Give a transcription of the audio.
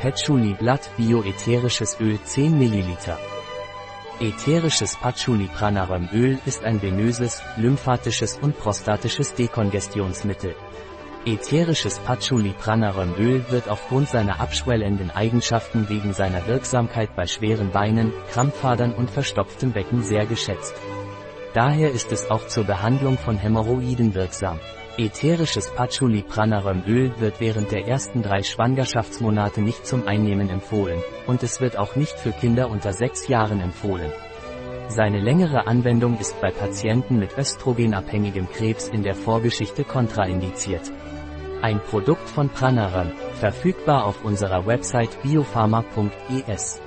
Patchouli Blatt Bioätherisches Öl 10 ml. Ätherisches Patchouli Pranarömöl ist ein venöses, lymphatisches und prostatisches Dekongestionsmittel. Ätherisches Patchouli Pranarömöl wird aufgrund seiner abschwellenden Eigenschaften wegen seiner Wirksamkeit bei schweren Beinen, Krampfadern und verstopftem Becken sehr geschätzt. Daher ist es auch zur Behandlung von Hämorrhoiden wirksam. Ätherisches Patchouli Pranarömöl wird während der ersten drei Schwangerschaftsmonate nicht zum Einnehmen empfohlen, und es wird auch nicht für Kinder unter sechs Jahren empfohlen. Seine längere Anwendung ist bei Patienten mit östrogenabhängigem Krebs in der Vorgeschichte kontraindiziert. Ein Produkt von Pranaram, verfügbar auf unserer Website biopharma.es.